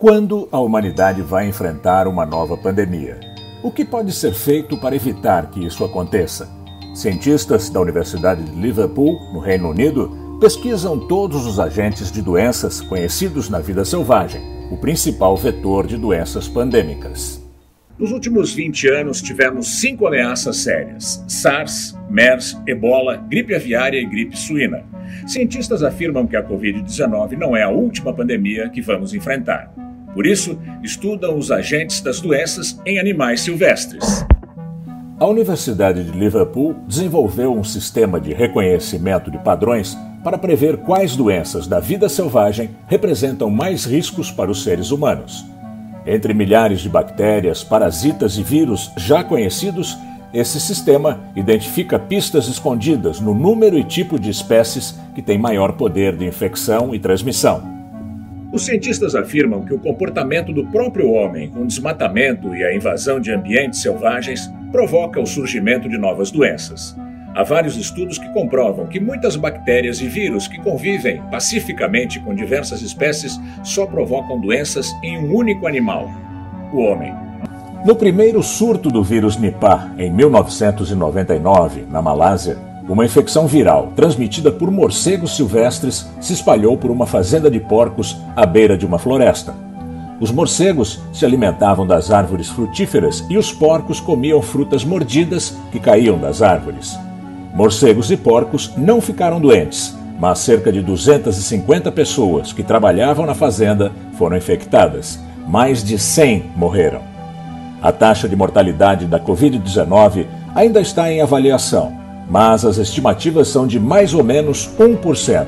Quando a humanidade vai enfrentar uma nova pandemia? O que pode ser feito para evitar que isso aconteça? Cientistas da Universidade de Liverpool, no Reino Unido, pesquisam todos os agentes de doenças conhecidos na vida selvagem, o principal vetor de doenças pandêmicas. Nos últimos 20 anos, tivemos cinco ameaças sérias: SARS, MERS, ebola, gripe aviária e gripe suína. Cientistas afirmam que a Covid-19 não é a última pandemia que vamos enfrentar. Por isso, estudam os agentes das doenças em animais silvestres. A Universidade de Liverpool desenvolveu um sistema de reconhecimento de padrões para prever quais doenças da vida selvagem representam mais riscos para os seres humanos. Entre milhares de bactérias, parasitas e vírus já conhecidos, esse sistema identifica pistas escondidas no número e tipo de espécies que têm maior poder de infecção e transmissão. Os cientistas afirmam que o comportamento do próprio homem com o desmatamento e a invasão de ambientes selvagens provoca o surgimento de novas doenças. Há vários estudos que comprovam que muitas bactérias e vírus que convivem pacificamente com diversas espécies só provocam doenças em um único animal, o homem. No primeiro surto do vírus Nipah, em 1999, na Malásia, uma infecção viral transmitida por morcegos silvestres se espalhou por uma fazenda de porcos à beira de uma floresta. Os morcegos se alimentavam das árvores frutíferas e os porcos comiam frutas mordidas que caíam das árvores. Morcegos e porcos não ficaram doentes, mas cerca de 250 pessoas que trabalhavam na fazenda foram infectadas. Mais de 100 morreram. A taxa de mortalidade da Covid-19 ainda está em avaliação mas as estimativas são de mais ou menos 1%.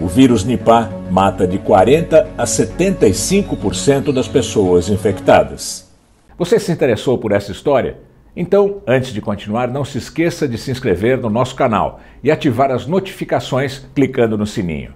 O vírus Nipah mata de 40 a 75% das pessoas infectadas. Você se interessou por essa história? Então, antes de continuar, não se esqueça de se inscrever no nosso canal e ativar as notificações clicando no sininho.